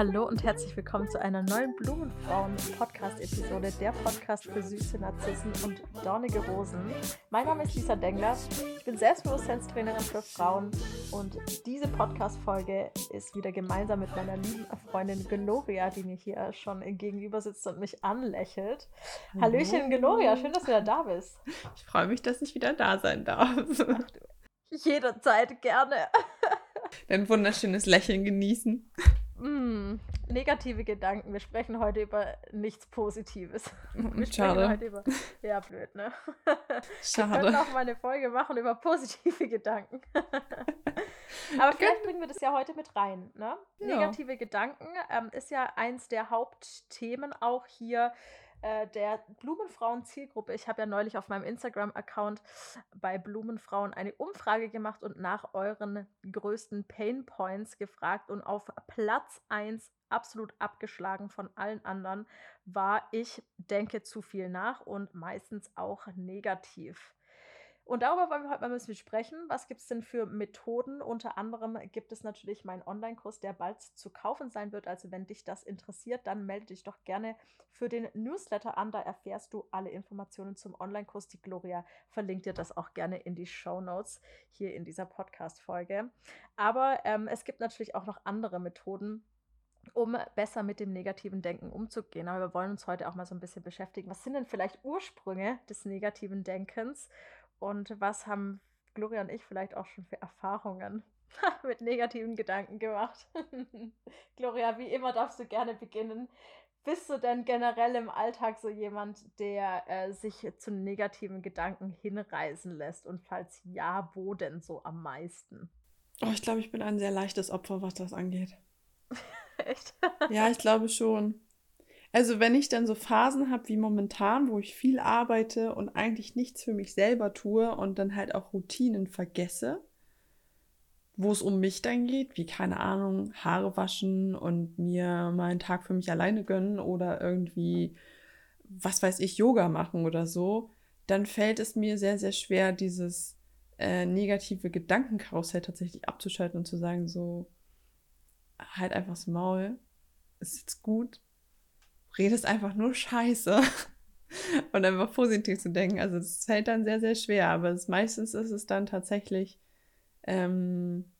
Hallo und herzlich willkommen zu einer neuen Blumenfrauen-Podcast-Episode, der Podcast für süße Narzissen und dornige Rosen. Mein Name ist Lisa Dengler, ich bin Selbstbewusstseinstrainerin für Frauen und diese Podcast-Folge ist wieder gemeinsam mit meiner lieben Freundin Gloria, die mir hier schon gegenüber sitzt und mich anlächelt. Hallöchen, Gloria, schön, dass du wieder da bist. Ich freue mich, dass ich wieder da sein darf. Jederzeit gerne. Dein wunderschönes Lächeln genießen. Mm, negative Gedanken. Wir sprechen heute über nichts Positives. Wir Schade. heute über. Ja, blöd, ne? Schade. Wir können auch mal eine Folge machen über positive Gedanken. Aber vielleicht bringen wir das ja heute mit rein. Ne? Ja. Negative Gedanken ähm, ist ja eins der Hauptthemen auch hier äh, der Blumenfrauen-Zielgruppe. Ich habe ja neulich auf meinem Instagram-Account bei Blumenfrauen eine Umfrage gemacht und nach euren größten Pain Points gefragt. Und auf Platz 1, absolut abgeschlagen von allen anderen, war ich denke zu viel nach und meistens auch negativ. Und darüber wollen wir heute mal ein bisschen sprechen. Was gibt es denn für Methoden? Unter anderem gibt es natürlich meinen Online-Kurs, der bald zu kaufen sein wird. Also wenn dich das interessiert, dann melde dich doch gerne für den Newsletter an. Da erfährst du alle Informationen zum Online-Kurs. Die Gloria verlinkt dir das auch gerne in die Show Notes hier in dieser Podcast-Folge. Aber ähm, es gibt natürlich auch noch andere Methoden, um besser mit dem negativen Denken umzugehen. Aber wir wollen uns heute auch mal so ein bisschen beschäftigen. Was sind denn vielleicht Ursprünge des negativen Denkens? Und was haben Gloria und ich vielleicht auch schon für Erfahrungen mit negativen Gedanken gemacht? Gloria, wie immer darfst du gerne beginnen. Bist du denn generell im Alltag so jemand, der äh, sich zu negativen Gedanken hinreißen lässt? Und falls ja, wo denn so am meisten? Oh, ich glaube, ich bin ein sehr leichtes Opfer, was das angeht. Echt? Ja, ich glaube schon. Also wenn ich dann so Phasen habe wie momentan, wo ich viel arbeite und eigentlich nichts für mich selber tue und dann halt auch Routinen vergesse, wo es um mich dann geht, wie keine Ahnung, Haare waschen und mir mal einen Tag für mich alleine gönnen oder irgendwie, was weiß ich, Yoga machen oder so, dann fällt es mir sehr, sehr schwer, dieses äh, negative Gedankenkarussell tatsächlich abzuschalten und zu sagen, so, halt einfach das Maul, ist jetzt gut, redest einfach nur Scheiße und einfach positiv zu denken. Also das fällt dann sehr, sehr schwer, aber es, meistens ist es dann tatsächlich, ähm,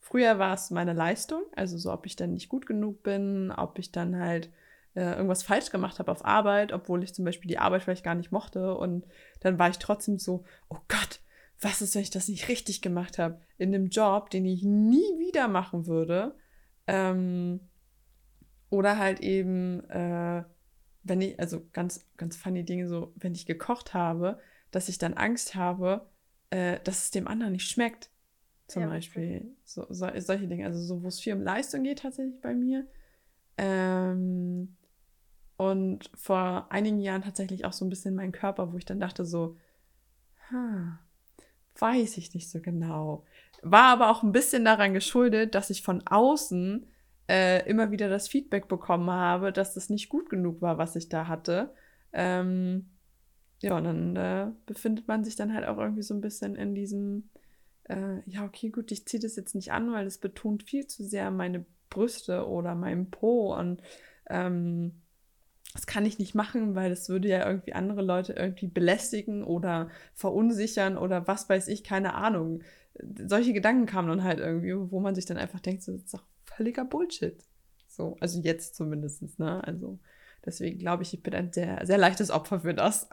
früher war es meine Leistung, also so, ob ich dann nicht gut genug bin, ob ich dann halt äh, irgendwas falsch gemacht habe auf Arbeit, obwohl ich zum Beispiel die Arbeit vielleicht gar nicht mochte und dann war ich trotzdem so, oh Gott, was ist, wenn ich das nicht richtig gemacht habe in einem Job, den ich nie wieder machen würde. Ähm, oder halt eben, äh, wenn ich, also ganz, ganz funny Dinge, so, wenn ich gekocht habe, dass ich dann Angst habe, äh, dass es dem anderen nicht schmeckt. Zum Ja, Beispiel. So, so, solche Dinge. Also so, wo es viel um Leistung geht tatsächlich bei mir. Ähm, und vor einigen Jahren tatsächlich auch so ein bisschen mein Körper, wo ich dann dachte so, hm, weiß ich nicht so genau. War aber auch ein bisschen daran geschuldet, dass ich von außen äh, immer wieder das Feedback bekommen habe, dass das nicht gut genug war, was ich da hatte. Ähm, ja, und dann äh, befindet man sich dann halt auch irgendwie so ein bisschen in diesem, äh, ja, okay, gut, ich ziehe das jetzt nicht an, weil es betont viel zu sehr meine Brüste oder meinen Po und ähm, das kann ich nicht machen, weil das würde ja irgendwie andere Leute irgendwie belästigen oder verunsichern oder was weiß ich, keine Ahnung. Solche Gedanken kamen dann halt irgendwie, wo man sich dann einfach denkt, so, das ist doch völliger Bullshit. So, also jetzt zumindest, ne? Also deswegen glaube ich, ich bin ein sehr, sehr leichtes Opfer für das.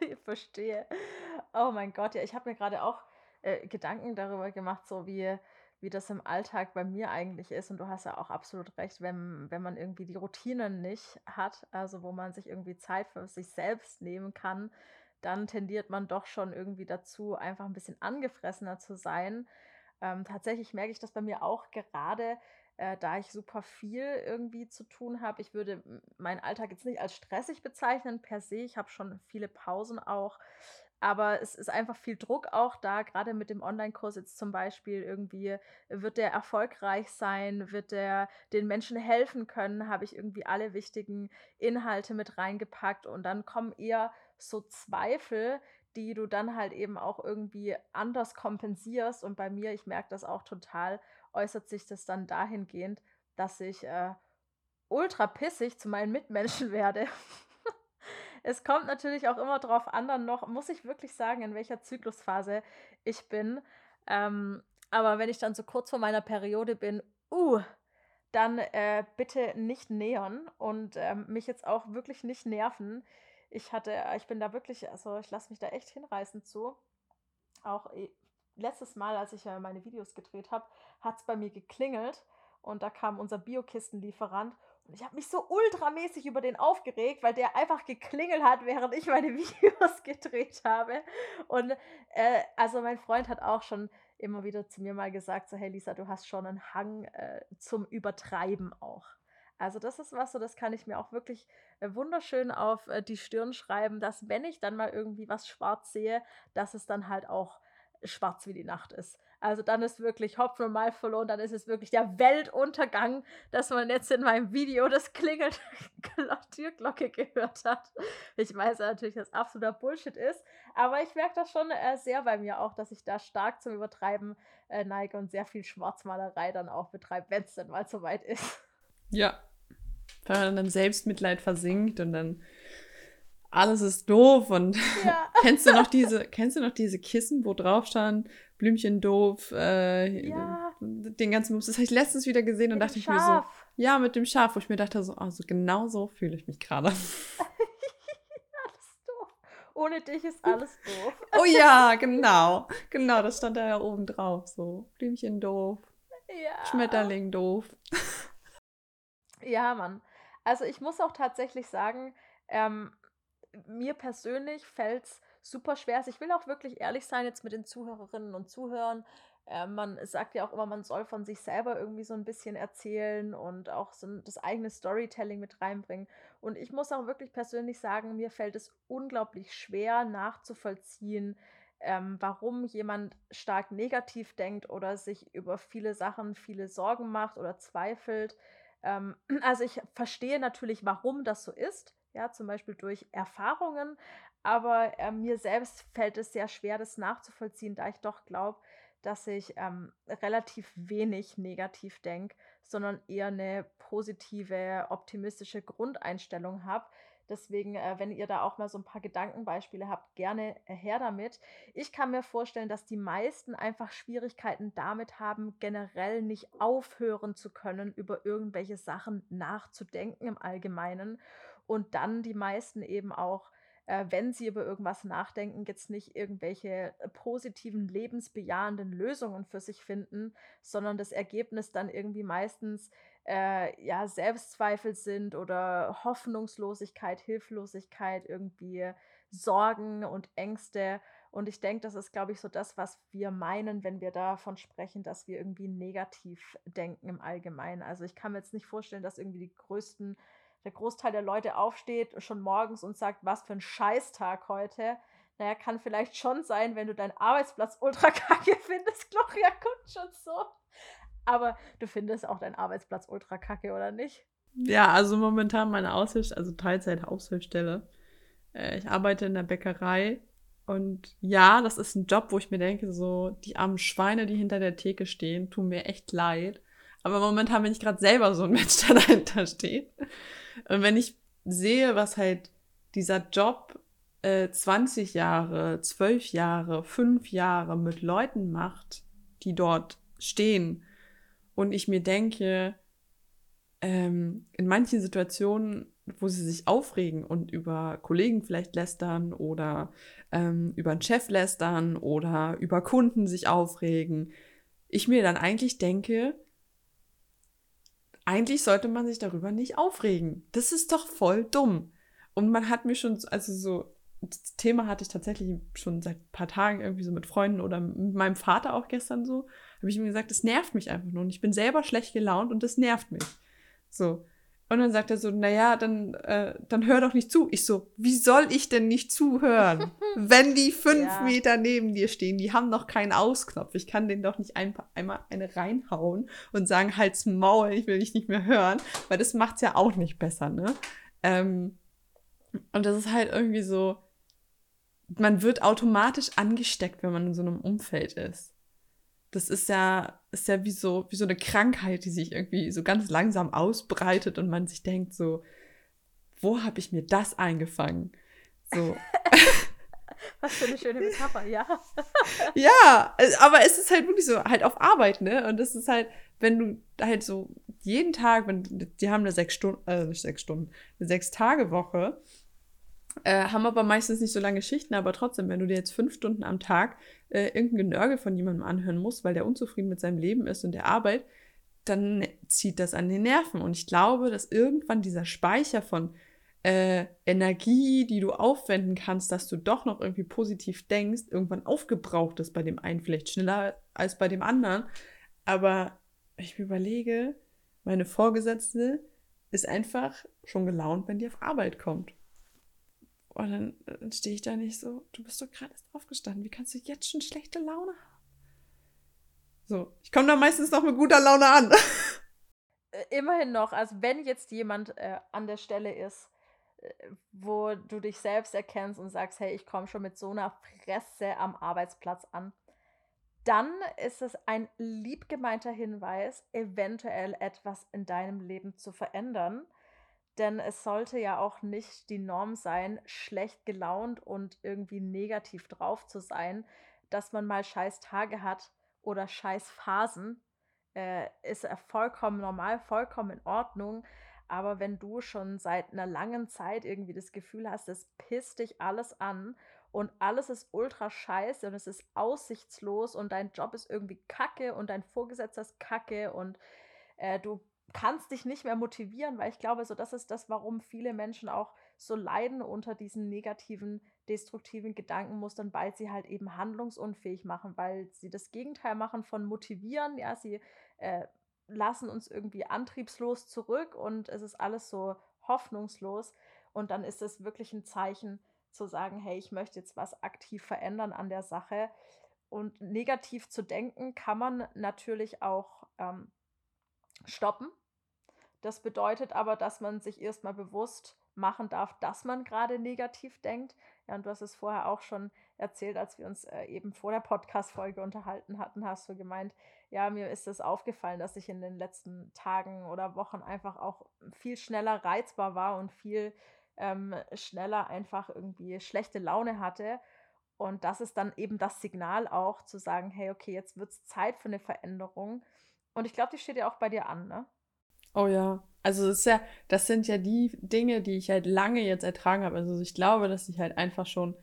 ich verstehe. Oh mein Gott, ja, ich habe mir gerade auch äh, Gedanken darüber gemacht, so wie, wie das im Alltag bei mir eigentlich ist. Und du hast ja auch absolut recht, wenn, wenn man irgendwie die Routinen nicht hat, also wo man sich irgendwie Zeit für sich selbst nehmen kann, dann tendiert man doch schon irgendwie dazu, einfach ein bisschen angefressener zu sein. Ähm, tatsächlich merke ich das bei mir auch gerade, äh, da ich super viel irgendwie zu tun habe. Ich würde meinen Alltag jetzt nicht als stressig bezeichnen per se. Ich habe schon viele Pausen auch. aber es ist einfach viel Druck auch da, gerade mit dem Online-Kurs jetzt zum Beispiel irgendwie, wird der erfolgreich sein, wird der den Menschen helfen können, habe ich irgendwie alle wichtigen Inhalte mit reingepackt und dann kommen eher so Zweifel, die du dann halt eben auch irgendwie anders kompensierst und bei mir, ich merke das auch total, äußert sich das dann dahingehend, dass ich äh, ultra pissig zu meinen Mitmenschen werde. Es kommt natürlich auch immer drauf an, dann noch, muss ich wirklich sagen, in welcher Zyklusphase ich bin. Ähm, aber wenn ich dann so kurz vor meiner Periode bin, uh, dann äh, bitte nicht nähern und ähm, mich jetzt auch wirklich nicht nerven. Ich hatte, ich bin da wirklich, also ich lasse mich da echt hinreißen zu. Auch äh, letztes Mal, als ich ja meine Videos gedreht habe, hat es bei mir geklingelt und da kam unser Biokistenlieferant und ich habe mich so ultramäßig über den aufgeregt, weil der einfach geklingelt hat, während ich meine Videos gedreht habe. Und äh, also mein Freund hat auch schon immer wieder zu mir mal gesagt, so hey Lisa, du hast schon einen Hang äh, zum Übertreiben auch. Also das ist was, so das kann ich mir auch wirklich äh, wunderschön auf äh, die Stirn schreiben, dass wenn ich dann mal irgendwie was schwarz sehe, dass es dann halt auch schwarz wie die Nacht ist. Also dann ist wirklich Hopfen und Malz verloren, dann ist es wirklich der Weltuntergang, dass man jetzt in meinem Video das Klingelt Türglocke gehört hat. Ich weiß natürlich, dass absoluter Bullshit ist, aber ich merke das schon äh, sehr bei mir auch, dass ich da stark zum Übertreiben äh, neige und sehr viel Schwarzmalerei dann auch betreibe, wenn es denn mal soweit ist. Ja, wenn man dann im Selbstmitleid versinkt und dann alles ist doof und ja. kennst du noch diese kennst du noch diese Kissen, wo drauf stand Blümchen doof, äh, ja. den ganzen Moves. Das habe ich letztens wieder gesehen mit und dachte ich mir so, ja, mit dem Schaf, wo ich mir dachte so, also genau so fühle ich mich gerade. alles doof. Ohne dich ist alles doof. oh ja, genau. Genau, das stand da ja oben drauf. So, Blümchen doof. Ja. Schmetterling doof. ja, Mann. Also ich muss auch tatsächlich sagen, ähm, mir persönlich fällt es super schwer ist. Ich will auch wirklich ehrlich sein jetzt mit den Zuhörerinnen und Zuhörern. Äh, man sagt ja auch immer, man soll von sich selber irgendwie so ein bisschen erzählen und auch so das eigene Storytelling mit reinbringen. Und ich muss auch wirklich persönlich sagen, mir fällt es unglaublich schwer nachzuvollziehen, ähm, warum jemand stark negativ denkt oder sich über viele Sachen viele Sorgen macht oder zweifelt. Ähm, also ich verstehe natürlich, warum das so ist ja, zum Beispiel durch Erfahrungen, aber äh, mir selbst fällt es sehr schwer, das nachzuvollziehen, da ich doch glaube, dass ich ähm, relativ wenig negativ denke, sondern eher eine positive, optimistische Grundeinstellung habe. Deswegen, äh, wenn ihr da auch mal so ein paar Gedankenbeispiele habt, gerne äh, her damit. Ich kann mir vorstellen, dass die meisten einfach Schwierigkeiten damit haben, generell nicht aufhören zu können, über irgendwelche Sachen nachzudenken im Allgemeinen. Und dann die meisten eben auch äh, wenn sie über irgendwas nachdenken, jetzt nicht irgendwelche äh, positiven, lebensbejahenden Lösungen für sich finden, sondern das Ergebnis dann irgendwie meistens äh, ja Selbstzweifel sind oder Hoffnungslosigkeit, Hilflosigkeit, irgendwie Sorgen und Ängste. Und ich denke, das ist, glaube ich, so das, was wir meinen, wenn wir davon sprechen, dass wir irgendwie negativ denken im Allgemeinen. Also ich kann mir jetzt nicht vorstellen, dass irgendwie die größten der Großteil der Leute aufsteht schon morgens und sagt, was für ein Scheißtag heute. Naja, kann vielleicht schon sein, wenn du deinen Arbeitsplatz ultra kacke findest. Gloria guckt schon so. Aber du findest auch deinen Arbeitsplatz ultra kacke, oder nicht? Ja, also momentan meine Aushilfs-, also Teilzeit-Aushilfsstelle. Äh, ich arbeite in der Bäckerei und ja, das ist ein Job, wo ich mir denke, so die armen Schweine, die hinter der Theke stehen, tun mir echt leid. Aber momentan bin ich gerade selber so ein Mensch, der dahinter steht. Und wenn ich sehe, was halt dieser Job äh, 20 Jahre, 12 Jahre, 5 Jahre mit Leuten macht, die dort stehen, und ich mir denke, ähm, in manchen Situationen, wo sie sich aufregen und über Kollegen vielleicht lästern oder ähm, über einen Chef lästern oder über Kunden sich aufregen, ich mir dann eigentlich denke, eigentlich sollte man sich darüber nicht aufregen. Das ist doch voll dumm. Und man hat mir schon, also so, das Thema hatte ich tatsächlich schon seit ein paar Tagen irgendwie so mit Freunden oder mit meinem Vater auch gestern so, habe ich mir gesagt, das nervt mich einfach nur und ich bin selber schlecht gelaunt und das nervt mich. So. Und dann sagt er so, naja, dann, äh, dann hör doch nicht zu. Ich so, wie soll ich denn nicht zuhören? wenn die fünf ja. Meter neben dir stehen, die haben noch keinen Ausknopf. Ich kann denen doch nicht ein, einmal eine reinhauen und sagen, halt's Maul, ich will dich nicht mehr hören, weil das macht's ja auch nicht besser, ne? Ähm, und das ist halt irgendwie so, man wird automatisch angesteckt, wenn man in so einem Umfeld ist. Das ist ja, ist ja wie so, wie so eine Krankheit, die sich irgendwie so ganz langsam ausbreitet und man sich denkt so, wo habe ich mir das eingefangen? So. Was für eine schöne Metapher, ja. ja, aber es ist halt wirklich so, halt auf Arbeit, ne? Und es ist halt, wenn du halt so jeden Tag, wenn die haben eine sechs Stunden, äh, nicht sechs Stunden, eine sechs Tage Woche äh, haben aber meistens nicht so lange Schichten, aber trotzdem, wenn du dir jetzt fünf Stunden am Tag äh, irgendein Genörgel von jemandem anhören musst, weil der unzufrieden mit seinem Leben ist und der Arbeit, dann zieht das an den Nerven. Und ich glaube, dass irgendwann dieser Speicher von äh, Energie, die du aufwenden kannst, dass du doch noch irgendwie positiv denkst, irgendwann aufgebraucht ist bei dem einen vielleicht schneller als bei dem anderen. Aber ich überlege, meine Vorgesetzte ist einfach schon gelaunt, wenn die auf Arbeit kommt. Und dann, dann stehe ich da nicht so, du bist doch gerade erst aufgestanden, wie kannst du jetzt schon schlechte Laune haben? So, ich komme da meistens noch mit guter Laune an. Äh, immerhin noch, also wenn jetzt jemand äh, an der Stelle ist, äh, wo du dich selbst erkennst und sagst, hey, ich komme schon mit so einer Fresse am Arbeitsplatz an, dann ist es ein liebgemeinter Hinweis, eventuell etwas in deinem Leben zu verändern denn es sollte ja auch nicht die Norm sein, schlecht gelaunt und irgendwie negativ drauf zu sein. Dass man mal scheiß Tage hat oder scheiß Phasen, äh, ist vollkommen normal, vollkommen in Ordnung. Aber wenn du schon seit einer langen Zeit irgendwie das Gefühl hast, es pisst dich alles an und alles ist ultra scheiße und es ist aussichtslos und dein Job ist irgendwie kacke und dein Vorgesetzter ist kacke und äh, du kannst dich nicht mehr motivieren, weil ich glaube, so das ist das, warum viele Menschen auch so leiden unter diesen negativen, destruktiven Gedankenmustern, weil sie halt eben handlungsunfähig machen, weil sie das Gegenteil machen von motivieren. Ja, sie äh, lassen uns irgendwie antriebslos zurück und es ist alles so hoffnungslos. Und dann ist es wirklich ein Zeichen zu sagen, hey, ich möchte jetzt was aktiv verändern an der Sache. Und negativ zu denken kann man natürlich auch ähm, stoppen. Das bedeutet aber, dass man sich erstmal bewusst machen darf, dass man gerade negativ denkt. Ja, und du hast es vorher auch schon erzählt, als wir uns äh, eben vor der Podcast-Folge unterhalten hatten, hast du gemeint, ja, mir ist es aufgefallen, dass ich in den letzten Tagen oder Wochen einfach auch viel schneller reizbar war und viel ähm, schneller einfach irgendwie schlechte Laune hatte. Und das ist dann eben das Signal auch zu sagen, hey, okay, jetzt wird es Zeit für eine Veränderung. Und ich glaube, die steht ja auch bei dir an, ne? Oh ja. Also das ist ja, das sind ja die Dinge, die ich halt lange jetzt ertragen habe. Also ich glaube, dass ich halt einfach schon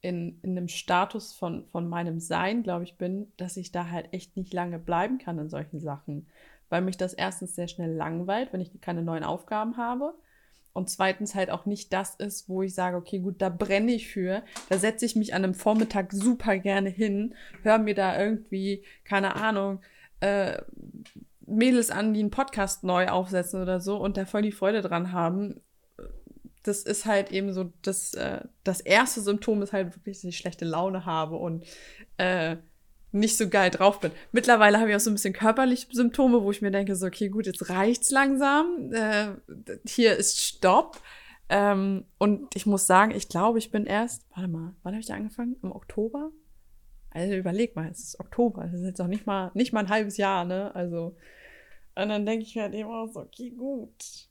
in, in einem Status von, von meinem Sein, glaube ich, bin, dass ich da halt echt nicht lange bleiben kann in solchen Sachen. Weil mich das erstens sehr schnell langweilt, wenn ich keine neuen Aufgaben habe. Und zweitens halt auch nicht das ist, wo ich sage, okay, gut, da brenne ich für. Da setze ich mich an einem Vormittag super gerne hin, höre mir da irgendwie, keine Ahnung, äh, Mädels an, die einen Podcast neu aufsetzen oder so und da voll die Freude dran haben. Das ist halt eben so, das, äh, das erste Symptom ist halt wirklich, dass ich schlechte Laune habe und äh, nicht so geil drauf bin. Mittlerweile habe ich auch so ein bisschen körperliche Symptome, wo ich mir denke, so, okay, gut, jetzt reicht's langsam. Äh, hier ist Stopp. Ähm, und ich muss sagen, ich glaube, ich bin erst, warte mal, wann habe ich da angefangen? Im Oktober? Also überleg mal, es ist Oktober, es ist jetzt auch nicht mal, nicht mal ein halbes Jahr, ne? Also, und dann denke ich mir halt immer so, okay, gut.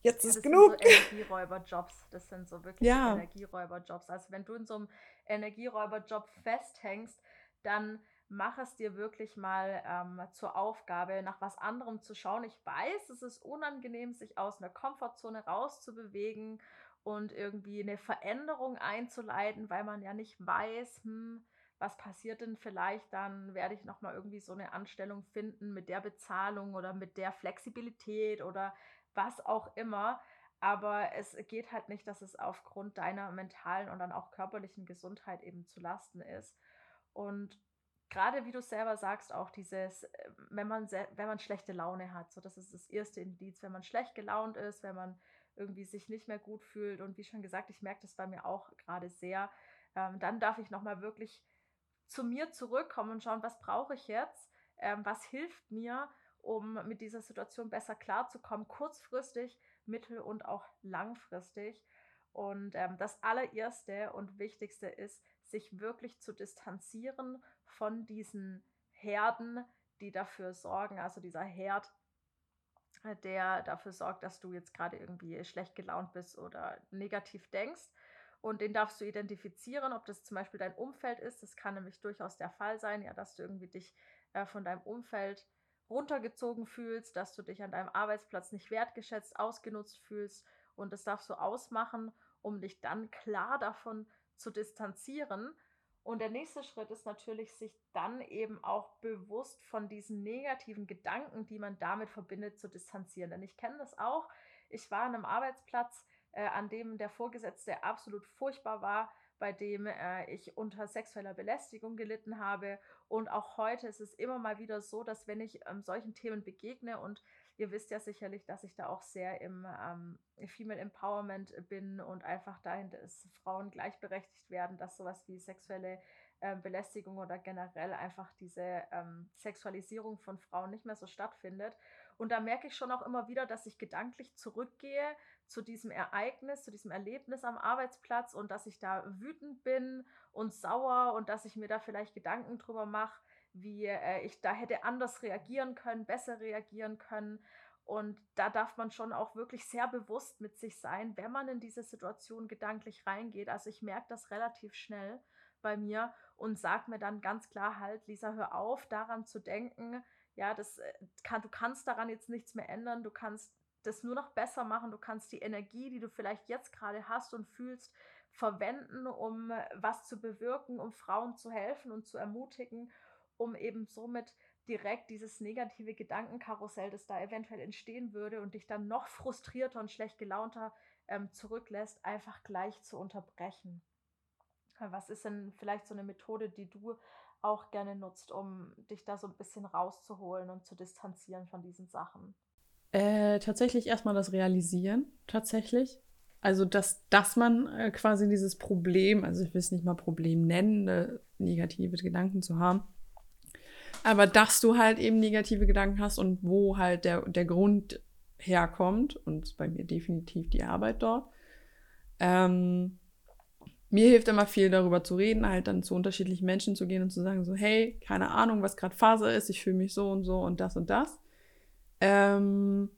Jetzt ja, ist das genug. Sind so Energieräuberjobs. Das sind so wirklich ja. Energieräuberjobs. Also wenn du in so einem Energieräuberjob festhängst, dann mach es dir wirklich mal ähm, zur Aufgabe, nach was anderem zu schauen. Ich weiß, es ist unangenehm, sich aus einer Komfortzone rauszubewegen und irgendwie eine Veränderung einzuleiten, weil man ja nicht weiß, hm, was passiert denn vielleicht, dann werde ich nochmal irgendwie so eine Anstellung finden mit der Bezahlung oder mit der Flexibilität oder was auch immer. Aber es geht halt nicht, dass es aufgrund deiner mentalen und dann auch körperlichen Gesundheit eben zu Lasten ist. Und gerade wie du selber sagst, auch dieses, äh, wenn man, wenn man schlechte Laune hat, so das ist das erste Indiz, wenn man schlecht gelaunt ist, wenn man irgendwie sich nicht mehr gut fühlt und wie schon gesagt, ich merke das bei mir auch gerade sehr, ähm, dann darf ich nochmal wirklich zu mir zurückkommen und schauen, was brauche ich jetzt, ähm, was hilft mir, um mit dieser Situation besser klarzukommen, kurzfristig, mittel- und auch langfristig. Und ähm, das allererste und wichtigste ist, sich wirklich zu distanzieren von diesen Herden, die dafür sorgen, also dieser Herd, äh, der dafür sorgt, dass du jetzt gerade irgendwie schlecht gelaunt bist oder negativ denkst. Und den darfst du identifizieren, ob das zum Beispiel dein Umfeld ist. Das kann nämlich durchaus der Fall sein, ja, dass du irgendwie dich äh, von deinem Umfeld runtergezogen fühlst, dass du dich an deinem Arbeitsplatz nicht wertgeschätzt, ausgenutzt fühlst. Und das darfst du ausmachen, um dich dann klar davon zu distanzieren. Und der nächste Schritt ist natürlich, sich dann eben auch bewusst von diesen negativen Gedanken, die man damit verbindet, zu distanzieren. Denn ich kenne das auch. Ich war an einem Arbeitsplatz, äh, an dem der Vorgesetzte absolut furchtbar war, bei dem äh, ich unter sexueller Belästigung gelitten habe. Und auch heute ist es immer mal wieder so, dass wenn ich ähm, solchen Themen begegne und ihr wisst ja sicherlich, dass ich da auch sehr im ähm, Female Empowerment bin und einfach dahinter ist, Frauen gleichberechtigt werden, dass sowas wie sexuelle äh, Belästigung oder generell einfach diese ähm, Sexualisierung von Frauen nicht mehr so stattfindet. Und da merke ich schon auch immer wieder, dass ich gedanklich zurückgehe zu diesem Ereignis, zu diesem Erlebnis am Arbeitsplatz und dass ich da wütend bin und sauer und dass ich mir da vielleicht Gedanken drüber mache, wie äh, ich da hätte anders reagieren können, besser reagieren können. Und da darf man schon auch wirklich sehr bewusst mit sich sein, wenn man in diese Situation gedanklich reingeht. Also ich merke das relativ schnell bei mir und sage mir dann ganz klar halt, Lisa, hör auf, daran zu denken. Ja, das äh, kann, du kannst daran jetzt nichts mehr ändern. Du kannst das nur noch besser machen. Du kannst die Energie, die du vielleicht jetzt gerade hast und fühlst, verwenden, um äh, was zu bewirken, um Frauen zu helfen und zu ermutigen um eben somit direkt dieses negative Gedankenkarussell, das da eventuell entstehen würde und dich dann noch frustrierter und schlecht gelaunter ähm, zurücklässt, einfach gleich zu unterbrechen. Was ist denn vielleicht so eine Methode, die du auch gerne nutzt, um dich da so ein bisschen rauszuholen und zu distanzieren von diesen Sachen? Äh, tatsächlich erstmal das Realisieren, tatsächlich. Also, dass, dass man äh, quasi dieses Problem, also ich will es nicht mal Problem nennen, äh, negative Gedanken zu haben, aber dass du halt eben negative Gedanken hast und wo halt der, der Grund herkommt, und bei mir definitiv die Arbeit dort. Ähm, mir hilft immer viel darüber zu reden, halt dann zu unterschiedlichen Menschen zu gehen und zu sagen, so, hey, keine Ahnung, was gerade Phase ist, ich fühle mich so und so und das und das. Ähm,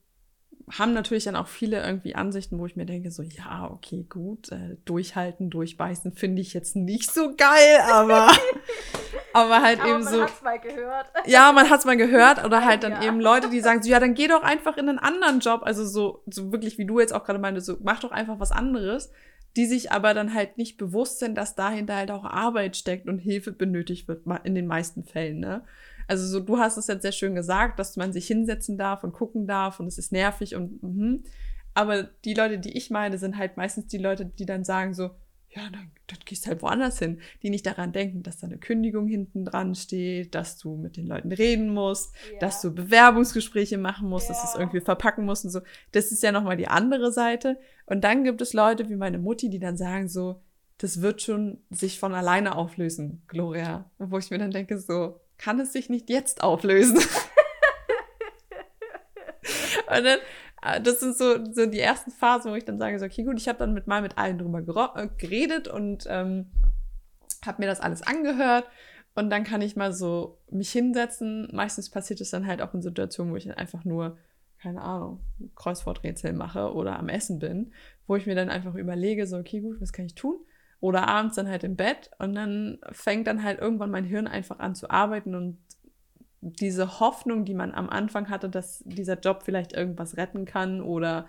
haben natürlich dann auch viele irgendwie Ansichten, wo ich mir denke, so, ja, okay, gut, äh, durchhalten, durchbeißen finde ich jetzt nicht so geil, aber Aber halt aber eben man so. Man hat's mal gehört. Ja, man hat's mal gehört. Oder halt dann ja. eben Leute, die sagen so, ja, dann geh doch einfach in einen anderen Job. Also so, so wirklich, wie du jetzt auch gerade meintest, so, mach doch einfach was anderes. Die sich aber dann halt nicht bewusst sind, dass dahinter halt auch Arbeit steckt und Hilfe benötigt wird, in den meisten Fällen, ne? Also so, du hast es jetzt sehr schön gesagt, dass man sich hinsetzen darf und gucken darf und es ist nervig und mhm. Aber die Leute, die ich meine, sind halt meistens die Leute, die dann sagen so, ja, dann, dann gehst du halt woanders hin, die nicht daran denken, dass da eine Kündigung hinten dran steht, dass du mit den Leuten reden musst, ja. dass du Bewerbungsgespräche machen musst, ja. dass du es irgendwie verpacken musst und so. Das ist ja nochmal die andere Seite. Und dann gibt es Leute wie meine Mutti, die dann sagen so, das wird schon sich von alleine auflösen, Gloria. Wo ich mir dann denke so, kann es sich nicht jetzt auflösen? und dann das sind so, so die ersten Phasen, wo ich dann sage, so, okay, gut, ich habe dann mit mal mit allen drüber äh, geredet und ähm, habe mir das alles angehört. Und dann kann ich mal so mich hinsetzen. Meistens passiert es dann halt auch in Situationen, wo ich einfach nur, keine Ahnung, Kreuzworträtsel mache oder am Essen bin, wo ich mir dann einfach überlege, so, okay, gut, was kann ich tun? Oder abends dann halt im Bett und dann fängt dann halt irgendwann mein Hirn einfach an zu arbeiten und diese Hoffnung, die man am Anfang hatte, dass dieser Job vielleicht irgendwas retten kann oder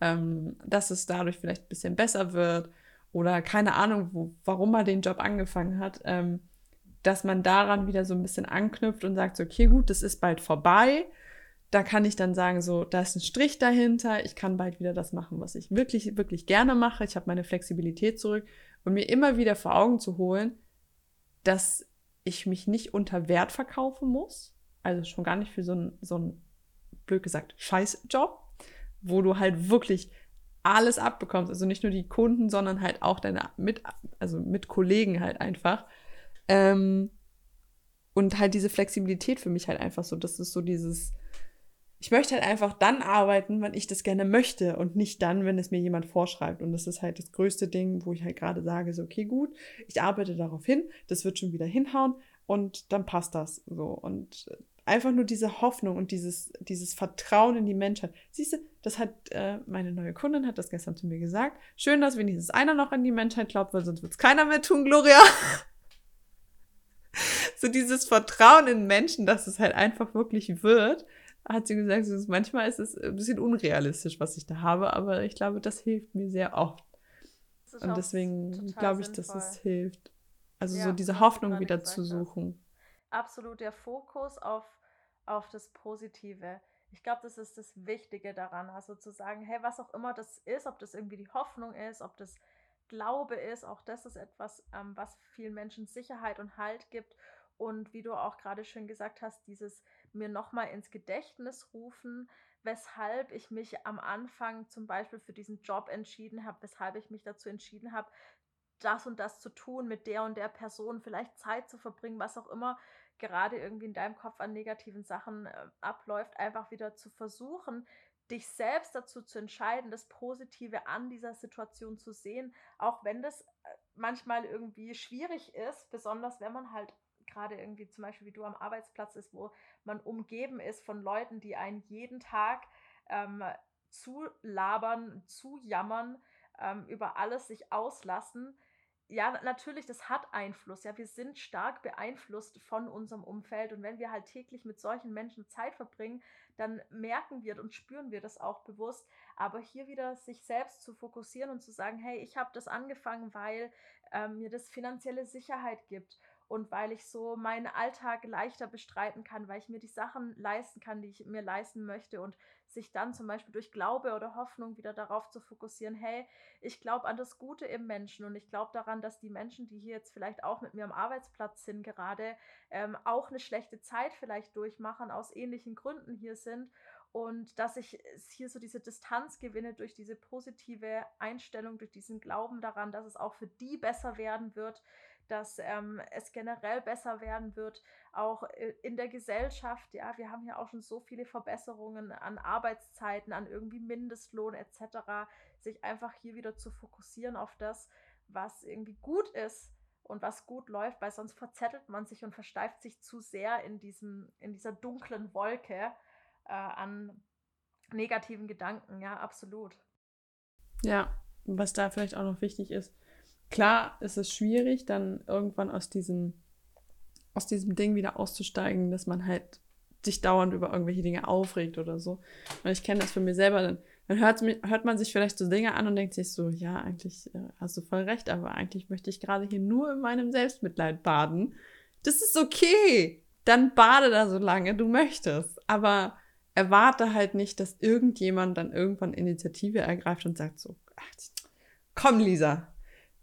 ähm, dass es dadurch vielleicht ein bisschen besser wird oder keine Ahnung, wo, warum man den Job angefangen hat, ähm, dass man daran wieder so ein bisschen anknüpft und sagt, so, okay, gut, das ist bald vorbei. Da kann ich dann sagen, so, da ist ein Strich dahinter, ich kann bald wieder das machen, was ich wirklich, wirklich gerne mache. Ich habe meine Flexibilität zurück und mir immer wieder vor Augen zu holen, dass ich mich nicht unter Wert verkaufen muss. Also schon gar nicht für so einen, so einen blöd gesagt, Scheißjob, wo du halt wirklich alles abbekommst. Also nicht nur die Kunden, sondern halt auch deine mit, also mit Kollegen halt einfach. Ähm, und halt diese Flexibilität für mich halt einfach so, das ist so dieses, ich möchte halt einfach dann arbeiten, wann ich das gerne möchte und nicht dann, wenn es mir jemand vorschreibt. Und das ist halt das größte Ding, wo ich halt gerade sage, so, okay, gut, ich arbeite darauf hin, das wird schon wieder hinhauen und dann passt das so. Und einfach nur diese Hoffnung und dieses, dieses Vertrauen in die Menschheit. Siehst du, das hat äh, meine neue Kundin hat das gestern zu mir gesagt. Schön, dass wenigstens einer noch an die Menschheit glaubt, weil sonst wird es keiner mehr tun, Gloria. so dieses Vertrauen in Menschen, dass es halt einfach wirklich wird, hat sie gesagt, so, manchmal ist es ein bisschen unrealistisch, was ich da habe, aber ich glaube, das hilft mir sehr oft. Und deswegen glaube ich, sinnvoll. dass es hilft. Also ja, so diese Hoffnung wieder zu suchen. Absolut der Fokus auf auf das Positive. Ich glaube, das ist das Wichtige daran, also zu sagen, hey, was auch immer das ist, ob das irgendwie die Hoffnung ist, ob das Glaube ist, auch das ist etwas, ähm, was vielen Menschen Sicherheit und Halt gibt. Und wie du auch gerade schön gesagt hast, dieses mir nochmal ins Gedächtnis rufen, weshalb ich mich am Anfang zum Beispiel für diesen Job entschieden habe, weshalb ich mich dazu entschieden habe, das und das zu tun, mit der und der Person, vielleicht Zeit zu verbringen, was auch immer gerade irgendwie in deinem Kopf an negativen Sachen äh, abläuft, einfach wieder zu versuchen, dich selbst dazu zu entscheiden, das Positive an dieser Situation zu sehen, auch wenn das äh, manchmal irgendwie schwierig ist, besonders wenn man halt gerade irgendwie zum Beispiel wie du am Arbeitsplatz ist, wo man umgeben ist von Leuten, die einen jeden Tag ähm, zu labern, zu jammern, ähm, über alles sich auslassen ja, natürlich, das hat Einfluss. Ja, wir sind stark beeinflusst von unserem Umfeld. Und wenn wir halt täglich mit solchen Menschen Zeit verbringen, dann merken wir und spüren wir das auch bewusst. Aber hier wieder sich selbst zu fokussieren und zu sagen, hey, ich habe das angefangen, weil ähm, mir das finanzielle Sicherheit gibt und weil ich so meinen Alltag leichter bestreiten kann, weil ich mir die Sachen leisten kann, die ich mir leisten möchte und sich dann zum Beispiel durch Glaube oder Hoffnung wieder darauf zu fokussieren, hey, ich glaube an das Gute im Menschen und ich glaube daran, dass die Menschen, die hier jetzt vielleicht auch mit mir am Arbeitsplatz sind gerade, ähm, auch eine schlechte Zeit vielleicht durchmachen, aus ähnlichen Gründen hier sind und dass ich hier so diese Distanz gewinne durch diese positive Einstellung, durch diesen Glauben daran, dass es auch für die besser werden wird, dass ähm, es generell besser werden wird, auch äh, in der Gesellschaft. Ja, wir haben ja auch schon so viele Verbesserungen an Arbeitszeiten, an irgendwie Mindestlohn etc. Sich einfach hier wieder zu fokussieren auf das, was irgendwie gut ist und was gut läuft, weil sonst verzettelt man sich und versteift sich zu sehr in diesem, in dieser dunklen Wolke äh, an negativen Gedanken. Ja, absolut. Ja, was da vielleicht auch noch wichtig ist, klar ist es schwierig, dann irgendwann aus diesem, aus diesem Ding wieder auszusteigen, dass man halt sich dauernd über irgendwelche Dinge aufregt oder so. Und ich kenne das für mir selber, dann, dann hört, hört man sich vielleicht so Dinge an und denkt sich so, ja, eigentlich äh, hast du voll recht, aber eigentlich möchte ich gerade hier nur in meinem Selbstmitleid baden. Das ist okay. Dann bade da so lange du möchtest. Aber erwarte halt nicht, dass irgendjemand dann irgendwann Initiative ergreift und sagt so, ach, komm Lisa,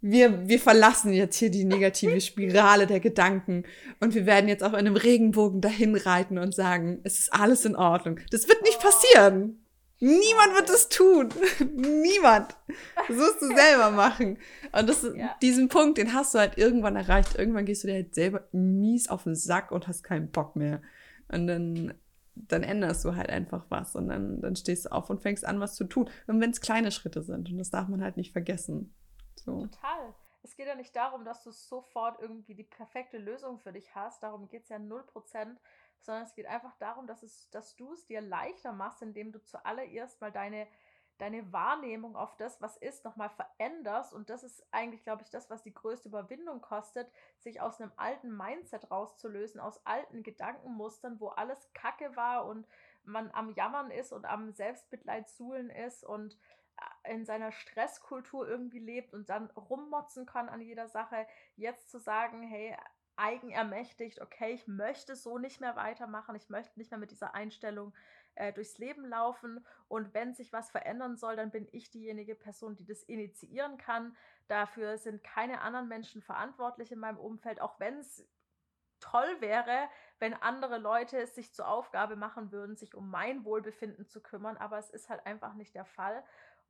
wir, wir verlassen jetzt hier die negative Spirale der Gedanken und wir werden jetzt auf einem Regenbogen dahin reiten und sagen, es ist alles in Ordnung. Das wird nicht passieren. Niemand wird es tun. Niemand. Das musst du selber machen. Und das, ja. diesen Punkt, den hast du halt irgendwann erreicht. Irgendwann gehst du dir halt selber mies auf den Sack und hast keinen Bock mehr. Und dann, dann änderst du halt einfach was. Und dann, dann stehst du auf und fängst an, was zu tun. Und wenn es kleine Schritte sind. Und das darf man halt nicht vergessen. So. Total. Es geht ja nicht darum, dass du sofort irgendwie die perfekte Lösung für dich hast. Darum geht es ja 0%, sondern es geht einfach darum, dass, es, dass du es dir leichter machst, indem du zuallererst mal deine, deine Wahrnehmung auf das, was ist, nochmal veränderst. Und das ist eigentlich, glaube ich, das, was die größte Überwindung kostet, sich aus einem alten Mindset rauszulösen, aus alten Gedankenmustern, wo alles Kacke war und man am Jammern ist und am Selbstmitleid suhlen ist und in seiner Stresskultur irgendwie lebt und dann rummotzen kann an jeder Sache, jetzt zu sagen, hey, eigenermächtigt, okay, ich möchte so nicht mehr weitermachen, ich möchte nicht mehr mit dieser Einstellung äh, durchs Leben laufen und wenn sich was verändern soll, dann bin ich diejenige Person, die das initiieren kann. Dafür sind keine anderen Menschen verantwortlich in meinem Umfeld, auch wenn es toll wäre, wenn andere Leute es sich zur Aufgabe machen würden, sich um mein Wohlbefinden zu kümmern, aber es ist halt einfach nicht der Fall.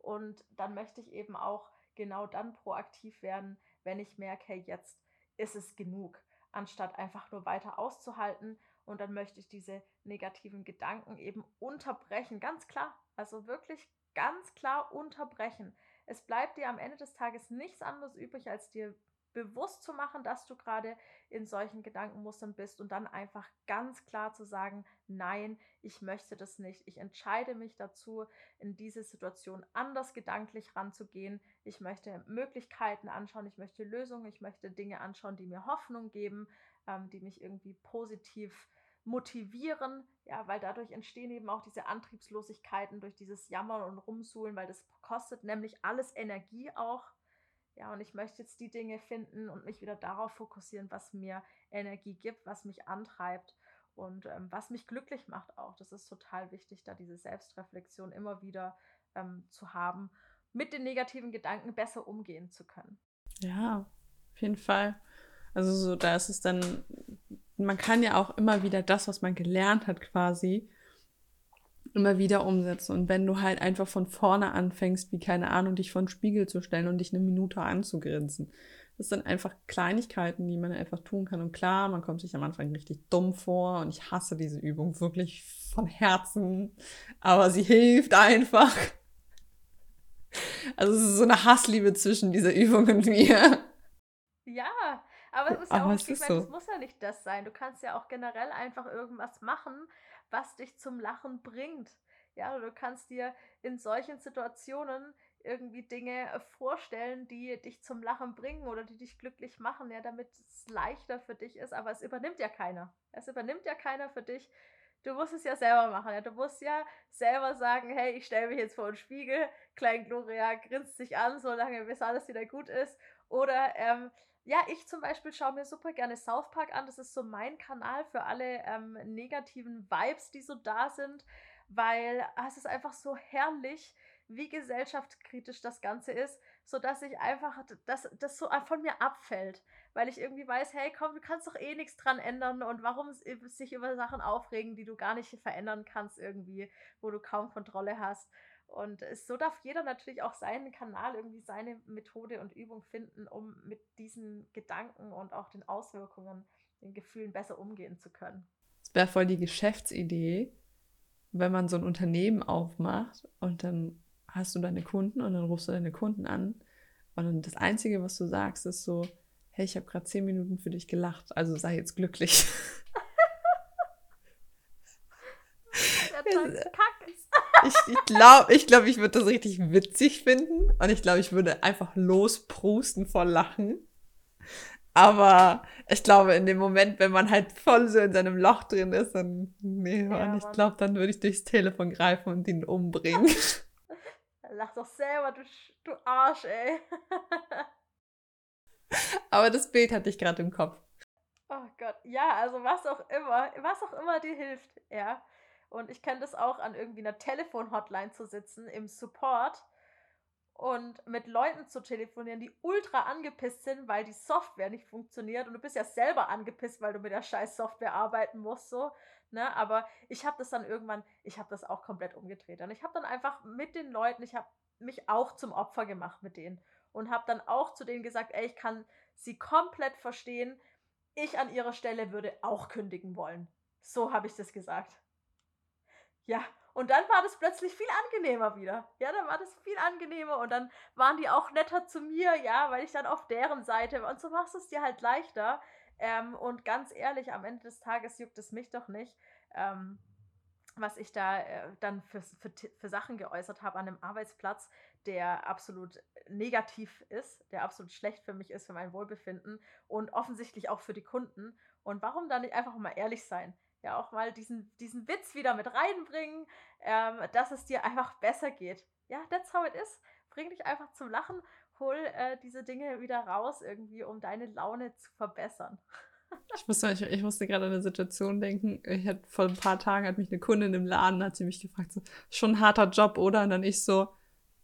Und dann möchte ich eben auch genau dann proaktiv werden, wenn ich merke, hey, jetzt ist es genug, anstatt einfach nur weiter auszuhalten. Und dann möchte ich diese negativen Gedanken eben unterbrechen, ganz klar. Also wirklich ganz klar unterbrechen. Es bleibt dir am Ende des Tages nichts anderes übrig, als dir bewusst zu machen, dass du gerade in solchen Gedankenmustern bist und dann einfach ganz klar zu sagen, nein, ich möchte das nicht. Ich entscheide mich dazu, in diese Situation anders gedanklich ranzugehen. Ich möchte Möglichkeiten anschauen, ich möchte Lösungen, ich möchte Dinge anschauen, die mir Hoffnung geben, ähm, die mich irgendwie positiv motivieren, ja, weil dadurch entstehen eben auch diese Antriebslosigkeiten durch dieses Jammern und Rumsuhlen, weil das kostet nämlich alles Energie auch. Ja, und ich möchte jetzt die Dinge finden und mich wieder darauf fokussieren, was mir Energie gibt, was mich antreibt und ähm, was mich glücklich macht auch. Das ist total wichtig, da diese Selbstreflexion immer wieder ähm, zu haben, mit den negativen Gedanken besser umgehen zu können. Ja, auf jeden Fall. Also so, da ist es dann, man kann ja auch immer wieder das, was man gelernt hat, quasi immer wieder umsetzen. Und wenn du halt einfach von vorne anfängst, wie keine Ahnung, dich vor den Spiegel zu stellen und dich eine Minute anzugrinsen. Das sind einfach Kleinigkeiten, die man einfach tun kann. Und klar, man kommt sich am Anfang richtig dumm vor und ich hasse diese Übung wirklich von Herzen. Aber sie hilft einfach. Also es ist so eine Hassliebe zwischen dieser Übung und mir. Ja, aber es ist ja auch, ich meine, so. es muss ja nicht das sein. Du kannst ja auch generell einfach irgendwas machen, was dich zum Lachen bringt. Ja, du kannst dir in solchen Situationen irgendwie Dinge äh, vorstellen, die dich zum Lachen bringen oder die dich glücklich machen, ja, damit es leichter für dich ist, aber es übernimmt ja keiner. Es übernimmt ja keiner für dich. Du musst es ja selber machen, ja. Du musst ja selber sagen, hey, ich stelle mich jetzt vor den Spiegel, Klein Gloria grinst sich an, solange bis alles wieder gut ist. Oder ähm, ja, ich zum Beispiel schaue mir super gerne South Park an. Das ist so mein Kanal für alle ähm, negativen Vibes, die so da sind, weil ah, es ist einfach so herrlich, wie gesellschaftskritisch das Ganze ist, sodass ich einfach, dass das so von mir abfällt, weil ich irgendwie weiß, hey, komm, du kannst doch eh nichts dran ändern und warum sich über Sachen aufregen, die du gar nicht verändern kannst irgendwie, wo du kaum Kontrolle hast. Und so darf jeder natürlich auch seinen Kanal, irgendwie seine Methode und Übung finden, um mit diesen Gedanken und auch den Auswirkungen, den Gefühlen besser umgehen zu können. Es wäre voll die Geschäftsidee, wenn man so ein Unternehmen aufmacht und dann hast du deine Kunden und dann rufst du deine Kunden an und dann das Einzige, was du sagst, ist so, hey, ich habe gerade zehn Minuten für dich gelacht, also sei jetzt glücklich. Der ich glaube, ich, glaub, ich würde das richtig witzig finden und ich glaube, ich würde einfach losprusten vor Lachen. Aber ich glaube, in dem Moment, wenn man halt voll so in seinem Loch drin ist, dann, nee, ja, und ich glaube, dann würde ich durchs Telefon greifen und ihn umbringen. Lach doch selber, du, du Arsch, ey. Aber das Bild hatte ich gerade im Kopf. Oh Gott, ja, also was auch immer, was auch immer dir hilft, ja. Und ich kenne das auch, an irgendwie einer Telefon-Hotline zu sitzen, im Support und mit Leuten zu telefonieren, die ultra angepisst sind, weil die Software nicht funktioniert. Und du bist ja selber angepisst, weil du mit der scheiß Software arbeiten musst, so. Ne? Aber ich habe das dann irgendwann, ich habe das auch komplett umgedreht. Und ich habe dann einfach mit den Leuten, ich habe mich auch zum Opfer gemacht mit denen. Und habe dann auch zu denen gesagt, ey, ich kann sie komplett verstehen. Ich an ihrer Stelle würde auch kündigen wollen. So habe ich das gesagt. Ja, und dann war das plötzlich viel angenehmer wieder. Ja, dann war das viel angenehmer und dann waren die auch netter zu mir, ja, weil ich dann auf deren Seite war. Und so machst du es dir halt leichter. Ähm, und ganz ehrlich, am Ende des Tages juckt es mich doch nicht, ähm, was ich da äh, dann für, für, für Sachen geäußert habe an einem Arbeitsplatz, der absolut negativ ist, der absolut schlecht für mich ist, für mein Wohlbefinden und offensichtlich auch für die Kunden. Und warum dann nicht einfach mal ehrlich sein? Ja auch mal diesen, diesen Witz wieder mit reinbringen, ähm, dass es dir einfach besser geht. Ja, that's how it is. Bring dich einfach zum Lachen, hol äh, diese Dinge wieder raus, irgendwie, um deine Laune zu verbessern. ich, musste, ich, ich musste gerade an eine Situation denken. Ich hatte vor ein paar Tagen hat mich eine Kundin im Laden, hat sie mich gefragt, so, schon ein harter Job, oder? Und dann ich so,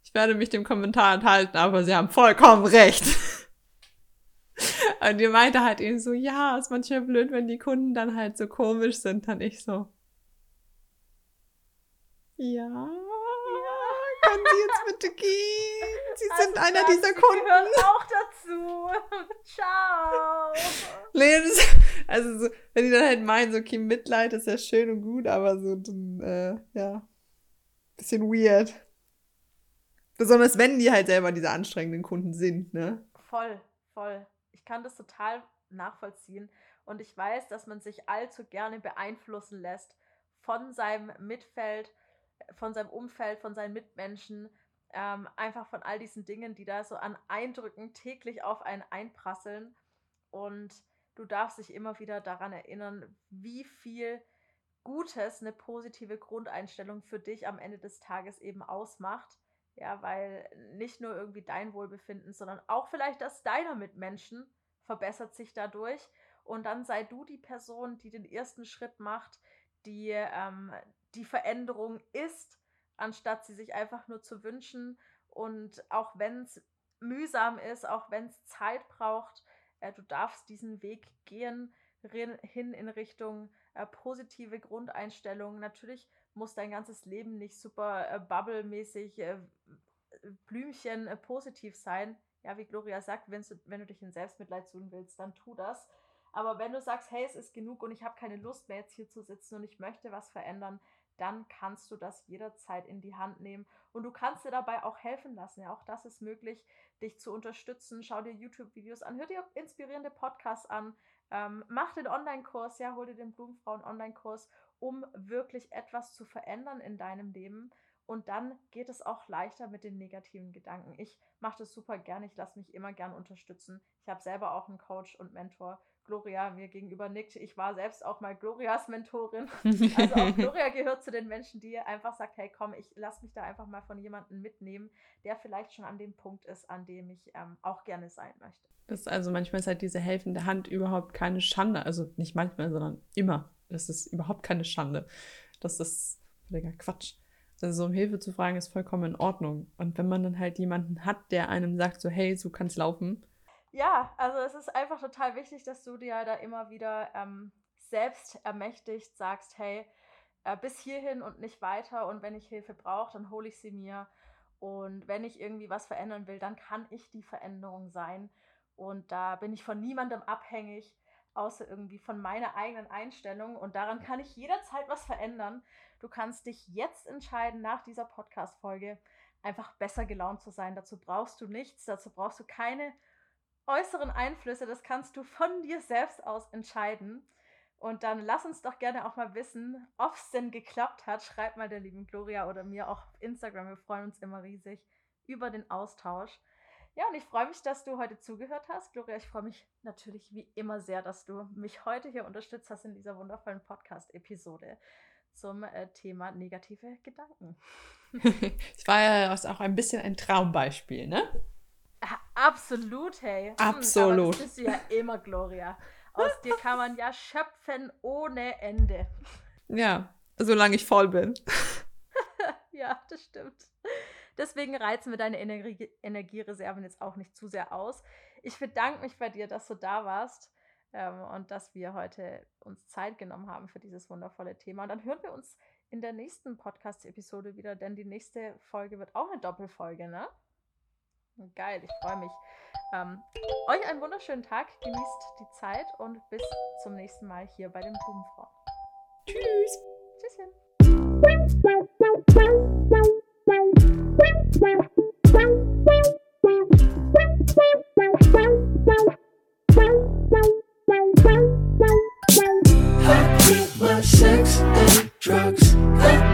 ich werde mich dem Kommentar enthalten, aber sie haben vollkommen recht. Und die meinte halt eben so, ja, ist manchmal blöd, wenn die Kunden dann halt so komisch sind. Dann ich so, ja, können Sie jetzt bitte gehen? Sie Also sind einer dieser Kunden. auch dazu. Ciao. Nee, das, also so, wenn die dann halt meinen, so, okay, Mitleid ist ja schön und gut, aber so, dann, äh, ja, bisschen weird. Besonders wenn die halt selber diese anstrengenden Kunden sind, ne? Voll, voll. Ich kann das total nachvollziehen. Und ich weiß, dass man sich allzu gerne beeinflussen lässt von seinem Mitfeld, von seinem Umfeld, von seinen Mitmenschen, ähm, einfach von all diesen Dingen, die da so an Eindrücken täglich auf einen einprasseln. Und du darfst dich immer wieder daran erinnern, wie viel Gutes eine positive Grundeinstellung für dich am Ende des Tages eben ausmacht. Ja, weil nicht nur irgendwie dein Wohlbefinden, sondern auch vielleicht das deiner Mitmenschen verbessert sich dadurch. Und dann sei du die Person, die den ersten Schritt macht, die ähm, die Veränderung ist, anstatt sie sich einfach nur zu wünschen. Und auch wenn es mühsam ist, auch wenn es Zeit braucht, äh, du darfst diesen Weg gehen hin in Richtung äh, positive Grundeinstellung. Natürlich muss dein ganzes Leben nicht super äh, bubblemäßig äh, Blümchen äh, positiv sein. Ja, wie Gloria sagt, wenn's, du, wenn du dich in Selbstmitleid suchen willst, dann tu das. Aber wenn du sagst, hey, es ist genug und ich habe keine Lust mehr jetzt hier zu sitzen und ich möchte was verändern, dann kannst du das jederzeit in die Hand nehmen und du kannst dir dabei auch helfen lassen. Ja, auch das ist möglich, dich zu unterstützen. Schau dir YouTube-Videos an, hör dir inspirierende Podcasts an, ähm, mach den Online-Kurs, ja, hol dir den Blumenfrauen-Online-Kurs, um wirklich etwas zu verändern in deinem Leben. Und dann geht es auch leichter mit den negativen Gedanken. Ich mache das super gerne, ich lasse mich immer gern unterstützen. Ich habe selber auch einen Coach und Mentor. Gloria mir gegenüber nickt. Ich war selbst auch mal Glorias Mentorin. Also auch Gloria gehört zu den Menschen, die einfach sagt, hey komm, ich lasse mich da einfach mal von jemandem mitnehmen, der vielleicht schon an dem Punkt ist, an dem ich ähm, auch gerne sein möchte. Das ist also manchmal ist halt diese helfende Hand überhaupt keine Schande. Also nicht manchmal, sondern immer. Das ist überhaupt keine Schande. Das ist völliger Quatsch. Also so um Hilfe zu fragen ist vollkommen in Ordnung. Und wenn man dann halt jemanden hat, der einem sagt, so hey, so kannst laufen, Ja, also es ist einfach total wichtig, dass du dir da immer wieder ähm, selbst ermächtigt sagst, hey, äh, bis hierhin und nicht weiter. Und wenn ich Hilfe brauche, dann hole ich sie mir. Und wenn ich irgendwie was verändern will, dann kann ich die Veränderung sein. Und da bin ich von niemandem abhängig, außer irgendwie von meiner eigenen Einstellung. Und daran kann ich jederzeit was verändern. Du kannst dich jetzt entscheiden, nach dieser Podcast-Folge einfach besser gelaunt zu sein. Dazu brauchst du nichts, dazu brauchst du keine äußeren Einflüsse. Das kannst du von dir selbst aus entscheiden. Und dann lass uns doch gerne auch mal wissen, ob es denn geklappt hat. Schreib mal der lieben Gloria oder mir auch auf Instagram. Wir freuen uns immer riesig über den Austausch. Ja, und ich freue mich, dass du heute zugehört hast. Gloria, ich freue mich natürlich wie immer sehr, dass du mich heute hier unterstützt hast in dieser wundervollen Podcast-Episode zum äh, Thema negative Gedanken. es war ja auch ein bisschen ein Traumbeispiel, ne? Absolut, hey. Hm, Absolut. das bist du ja immer, Gloria. Aus dir kann man ja schöpfen ohne Ende. Ja, solange ich voll bin. ja, das stimmt. Deswegen reizen wir deine Energie Energiereserven jetzt auch nicht zu sehr aus. Ich bedanke mich bei dir, dass du da warst ähm, und dass wir heute uns Zeit genommen haben für dieses wundervolle Thema. Und dann hören wir uns in der nächsten Podcast-Episode wieder, denn die nächste Folge wird auch eine Doppelfolge, ne? Geil, ich freue mich. Ähm, euch einen wunderschönen Tag, genießt die Zeit und bis zum nächsten Mal hier bei den Blumenfrauen. Tschüss. Tschüsschen. drugs, drugs.